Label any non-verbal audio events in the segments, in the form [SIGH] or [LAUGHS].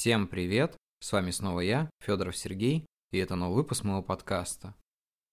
Всем привет! С вами снова я, Федоров Сергей, и это новый выпуск моего подкаста.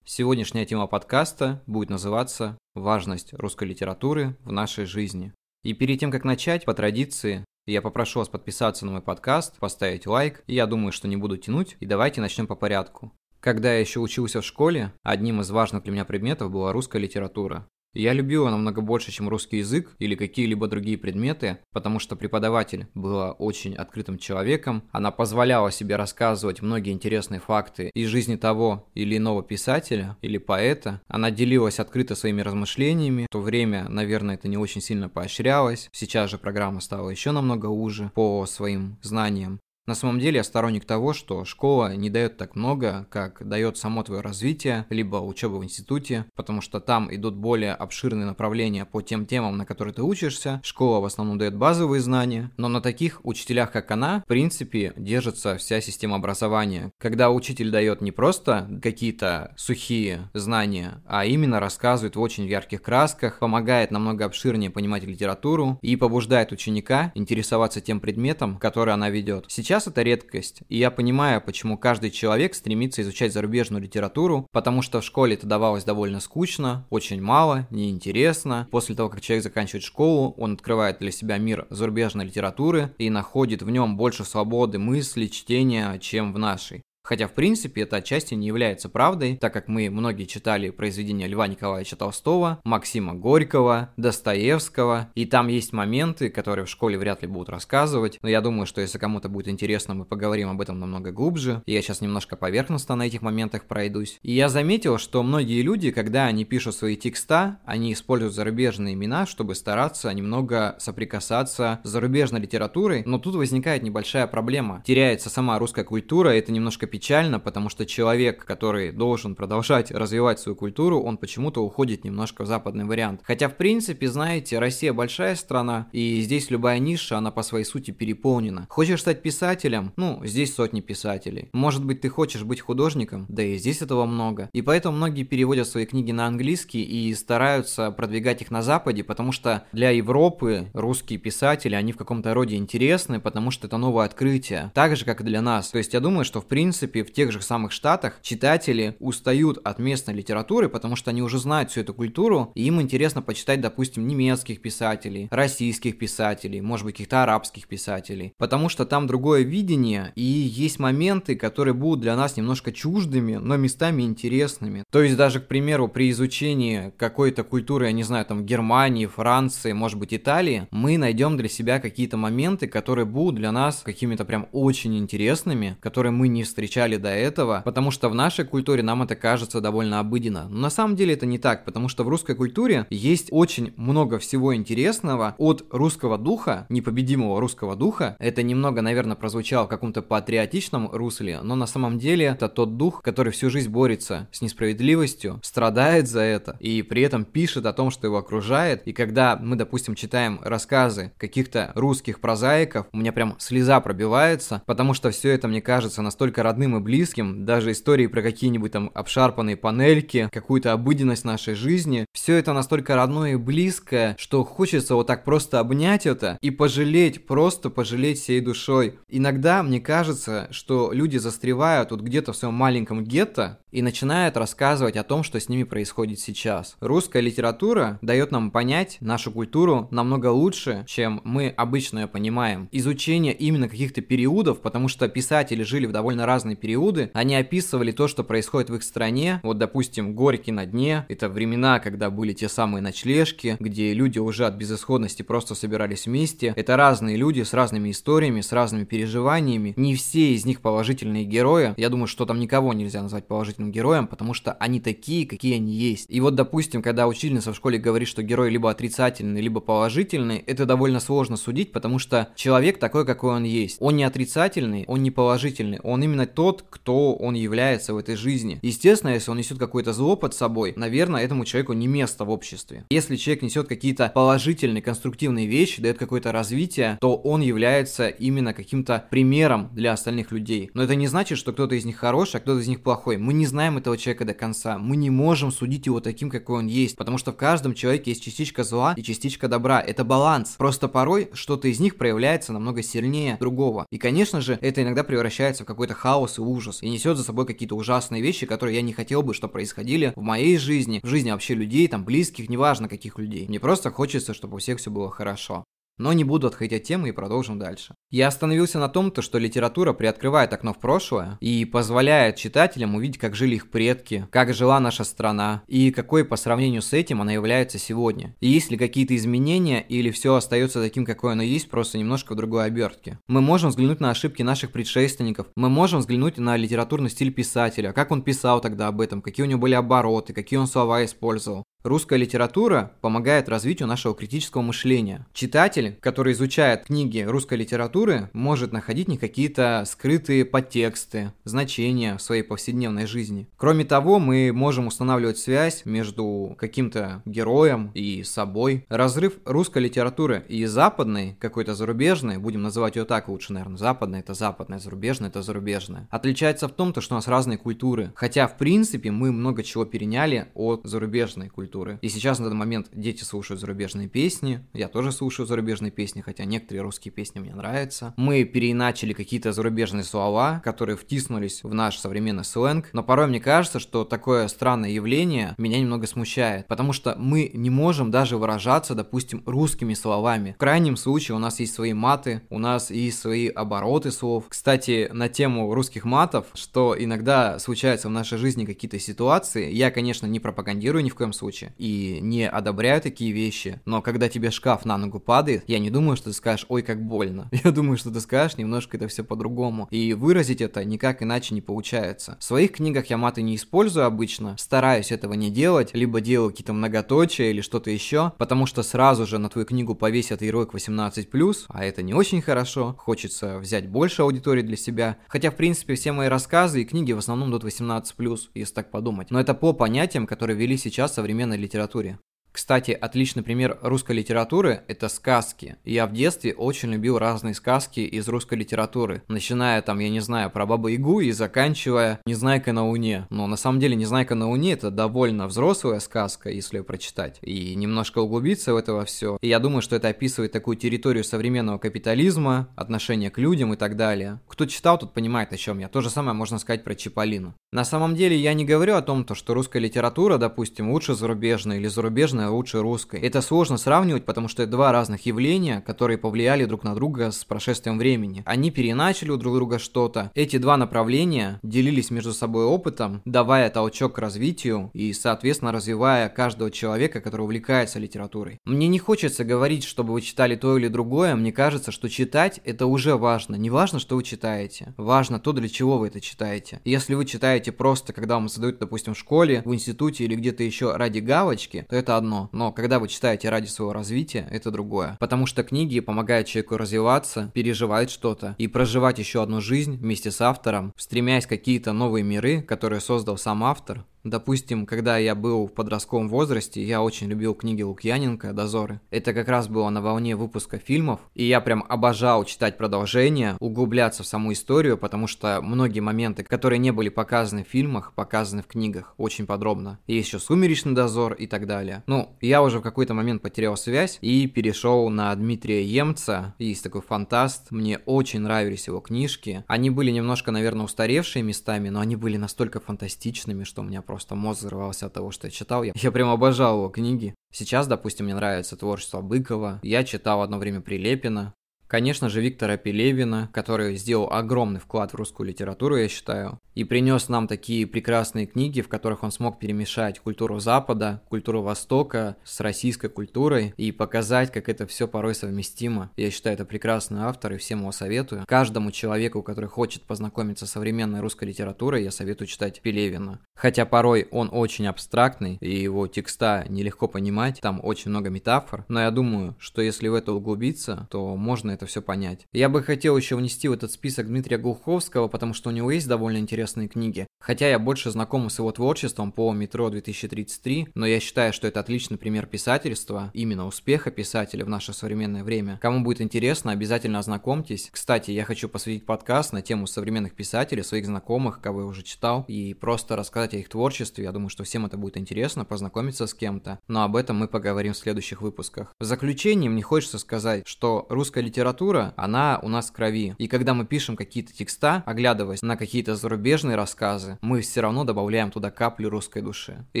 Сегодняшняя тема подкаста будет называться «Важность русской литературы в нашей жизни». И перед тем, как начать, по традиции, я попрошу вас подписаться на мой подкаст, поставить лайк, и я думаю, что не буду тянуть, и давайте начнем по порядку. Когда я еще учился в школе, одним из важных для меня предметов была русская литература. Я любил его намного больше, чем русский язык или какие-либо другие предметы, потому что преподаватель была очень открытым человеком, она позволяла себе рассказывать многие интересные факты из жизни того или иного писателя или поэта, она делилась открыто своими размышлениями, в то время, наверное, это не очень сильно поощрялось, сейчас же программа стала еще намного уже по своим знаниям, на самом деле я сторонник того, что школа не дает так много, как дает само твое развитие, либо учеба в институте, потому что там идут более обширные направления по тем темам, на которые ты учишься. Школа в основном дает базовые знания, но на таких учителях, как она, в принципе, держится вся система образования. Когда учитель дает не просто какие-то сухие знания, а именно рассказывает в очень ярких красках, помогает намного обширнее понимать литературу и побуждает ученика интересоваться тем предметом, который она ведет. Сейчас Сейчас это редкость, и я понимаю, почему каждый человек стремится изучать зарубежную литературу, потому что в школе это давалось довольно скучно, очень мало, неинтересно. После того, как человек заканчивает школу, он открывает для себя мир зарубежной литературы и находит в нем больше свободы мысли, чтения, чем в нашей. Хотя, в принципе, это отчасти не является правдой, так как мы многие читали произведения Льва Николаевича Толстого, Максима Горького, Достоевского, и там есть моменты, которые в школе вряд ли будут рассказывать, но я думаю, что если кому-то будет интересно, мы поговорим об этом намного глубже. Я сейчас немножко поверхностно на этих моментах пройдусь. И я заметил, что многие люди, когда они пишут свои текста, они используют зарубежные имена, чтобы стараться немного соприкасаться с зарубежной литературой, но тут возникает небольшая проблема. Теряется сама русская культура, это немножко печально, потому что человек, который должен продолжать развивать свою культуру, он почему-то уходит немножко в западный вариант. Хотя, в принципе, знаете, Россия большая страна, и здесь любая ниша, она по своей сути переполнена. Хочешь стать писателем? Ну, здесь сотни писателей. Может быть, ты хочешь быть художником? Да и здесь этого много. И поэтому многие переводят свои книги на английский и стараются продвигать их на Западе, потому что для Европы русские писатели, они в каком-то роде интересны, потому что это новое открытие. Так же, как и для нас. То есть я думаю, что в принципе принципе, в тех же самых Штатах читатели устают от местной литературы, потому что они уже знают всю эту культуру, и им интересно почитать, допустим, немецких писателей, российских писателей, может быть, каких-то арабских писателей, потому что там другое видение, и есть моменты, которые будут для нас немножко чуждыми, но местами интересными. То есть даже, к примеру, при изучении какой-то культуры, я не знаю, там Германии, Франции, может быть, Италии, мы найдем для себя какие-то моменты, которые будут для нас какими-то прям очень интересными, которые мы не встречаем встречали до этого, потому что в нашей культуре нам это кажется довольно обыденно. Но на самом деле это не так, потому что в русской культуре есть очень много всего интересного от русского духа, непобедимого русского духа. Это немного, наверное, прозвучало в каком-то патриотичном русле, но на самом деле это тот дух, который всю жизнь борется с несправедливостью, страдает за это и при этом пишет о том, что его окружает. И когда мы, допустим, читаем рассказы каких-то русских прозаиков, у меня прям слеза пробивается, потому что все это мне кажется настолько родным родным и близким, даже истории про какие-нибудь там обшарпанные панельки, какую-то обыденность нашей жизни, все это настолько родное и близкое, что хочется вот так просто обнять это и пожалеть, просто пожалеть всей душой. Иногда мне кажется, что люди застревают вот где-то в своем маленьком гетто и начинают рассказывать о том, что с ними происходит сейчас. Русская литература дает нам понять нашу культуру намного лучше, чем мы обычно ее понимаем. Изучение именно каких-то периодов, потому что писатели жили в довольно разные разные периоды, они описывали то, что происходит в их стране. Вот, допустим, Горький на дне. Это времена, когда были те самые ночлежки, где люди уже от безысходности просто собирались вместе. Это разные люди с разными историями, с разными переживаниями. Не все из них положительные герои. Я думаю, что там никого нельзя назвать положительным героем, потому что они такие, какие они есть. И вот, допустим, когда учительница в школе говорит, что герой либо отрицательный, либо положительный, это довольно сложно судить, потому что человек такой, какой он есть. Он не отрицательный, он не положительный, он именно то, тот, кто он является в этой жизни. Естественно, если он несет какой-то зло под собой, наверное, этому человеку не место в обществе. Если человек несет какие-то положительные, конструктивные вещи, дает какое-то развитие, то он является именно каким-то примером для остальных людей. Но это не значит, что кто-то из них хороший, а кто-то из них плохой. Мы не знаем этого человека до конца. Мы не можем судить его таким, какой он есть, потому что в каждом человеке есть частичка зла и частичка добра. Это баланс. Просто порой что-то из них проявляется намного сильнее другого. И, конечно же, это иногда превращается в какой-то хаос и ужас. И несет за собой какие-то ужасные вещи, которые я не хотел бы, чтобы происходили в моей жизни, в жизни вообще людей, там, близких, неважно каких людей. Мне просто хочется, чтобы у всех все было хорошо. Но не буду отходить от темы и продолжим дальше. Я остановился на том, то, что литература приоткрывает окно в прошлое и позволяет читателям увидеть, как жили их предки, как жила наша страна и какой по сравнению с этим она является сегодня. И есть ли какие-то изменения или все остается таким, какое оно есть, просто немножко в другой обертке. Мы можем взглянуть на ошибки наших предшественников, мы можем взглянуть на литературный стиль писателя, как он писал тогда об этом, какие у него были обороты, какие он слова использовал. Русская литература помогает развитию нашего критического мышления. Читатель, который изучает книги русской литературы, может находить не какие-то скрытые подтексты, значения в своей повседневной жизни. Кроме того, мы можем устанавливать связь между каким-то героем и собой. Разрыв русской литературы и западной, какой-то зарубежной, будем называть ее так лучше, наверное, западная это западная, зарубежная это зарубежная, отличается в том, то, что у нас разные культуры. Хотя, в принципе, мы много чего переняли от зарубежной культуры культуры. И сейчас на данный момент дети слушают зарубежные песни, я тоже слушаю зарубежные песни, хотя некоторые русские песни мне нравятся. Мы переиначили какие-то зарубежные слова, которые втиснулись в наш современный сленг, но порой мне кажется, что такое странное явление меня немного смущает, потому что мы не можем даже выражаться, допустим, русскими словами. В крайнем случае у нас есть свои маты, у нас есть свои обороты слов. Кстати, на тему русских матов, что иногда случается в нашей жизни какие-то ситуации, я, конечно, не пропагандирую ни в коем случае, вещи и не одобряю такие вещи, но когда тебе шкаф на ногу падает, я не думаю, что ты скажешь, ой, как больно. [LAUGHS] Я думаю, что ты скажешь немножко это все по-другому. И выразить это никак иначе не получается. В своих книгах я маты не использую обычно, стараюсь этого не делать, либо делаю какие-то многоточия или что-то еще, потому что сразу же на твою книгу повесят ярлык 18+, а это не очень хорошо, хочется взять больше аудитории для себя, хотя в принципе все мои рассказы и книги в основном идут 18+, если так подумать. Но это по понятиям, которые вели сейчас современные современной литературе. Кстати, отличный пример русской литературы – это сказки. Я в детстве очень любил разные сказки из русской литературы. Начиная там, я не знаю, про Бабу Игу и заканчивая «Незнайка на Луне». Но на самом деле «Незнайка на Луне» – это довольно взрослая сказка, если ее прочитать. И немножко углубиться в это все. И я думаю, что это описывает такую территорию современного капитализма, отношение к людям и так далее. Кто читал, тот понимает, о чем я. То же самое можно сказать про Чиполлино. На самом деле я не говорю о том, что русская литература, допустим, лучше зарубежной или зарубежная зарубежная лучше русской. Это сложно сравнивать, потому что это два разных явления, которые повлияли друг на друга с прошествием времени. Они переначали у друг друга что-то. Эти два направления делились между собой опытом, давая толчок к развитию и, соответственно, развивая каждого человека, который увлекается литературой. Мне не хочется говорить, чтобы вы читали то или другое, мне кажется, что читать это уже важно. Не важно, что вы читаете, важно то, для чего вы это читаете. Если вы читаете просто, когда вам задают, допустим, в школе, в институте или где-то еще ради галочки, то это одно одно, но когда вы читаете ради своего развития, это другое. Потому что книги помогают человеку развиваться, переживать что-то и проживать еще одну жизнь вместе с автором, стремясь какие-то новые миры, которые создал сам автор, Допустим, когда я был в подростковом возрасте, я очень любил книги Лукьяненко «Дозоры». Это как раз было на волне выпуска фильмов, и я прям обожал читать продолжение, углубляться в саму историю, потому что многие моменты, которые не были показаны в фильмах, показаны в книгах очень подробно. Есть еще «Сумеречный дозор» и так далее. Ну, я уже в какой-то момент потерял связь и перешел на Дмитрия Емца. Есть такой фантаст, мне очень нравились его книжки. Они были немножко, наверное, устаревшие местами, но они были настолько фантастичными, что у меня просто просто мозг взрывался от того, что я читал. Я, я прям обожал его книги. Сейчас, допустим, мне нравится творчество Быкова. Я читал одно время Прилепина. Конечно же, Виктора Пелевина, который сделал огромный вклад в русскую литературу, я считаю, и принес нам такие прекрасные книги, в которых он смог перемешать культуру Запада, культуру Востока с российской культурой и показать, как это все порой совместимо. Я считаю, это прекрасный автор и всем его советую. Каждому человеку, который хочет познакомиться с современной русской литературой, я советую читать Пелевина. Хотя порой он очень абстрактный, и его текста нелегко понимать, там очень много метафор, но я думаю, что если в это углубиться, то можно это все понять. Я бы хотел еще внести в этот список Дмитрия Глуховского, потому что у него есть довольно интересные книги. Хотя я больше знаком с его творчеством по «Метро 2033», но я считаю, что это отличный пример писательства, именно успеха писателя в наше современное время. Кому будет интересно, обязательно ознакомьтесь. Кстати, я хочу посвятить подкаст на тему современных писателей, своих знакомых, кого я уже читал, и просто рассказать о их творчестве. Я думаю, что всем это будет интересно, познакомиться с кем-то. Но об этом мы поговорим в следующих выпусках. В заключение мне хочется сказать, что русская литература, она у нас в крови. И когда мы пишем какие-то текста, оглядываясь на какие-то зарубежные рассказы, мы все равно добавляем туда каплю русской души. И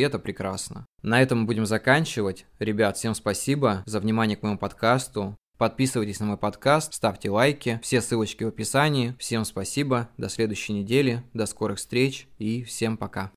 это прекрасно. На этом мы будем заканчивать. Ребят, всем спасибо за внимание к моему подкасту. Подписывайтесь на мой подкаст, ставьте лайки, все ссылочки в описании. Всем спасибо, до следующей недели, до скорых встреч и всем пока.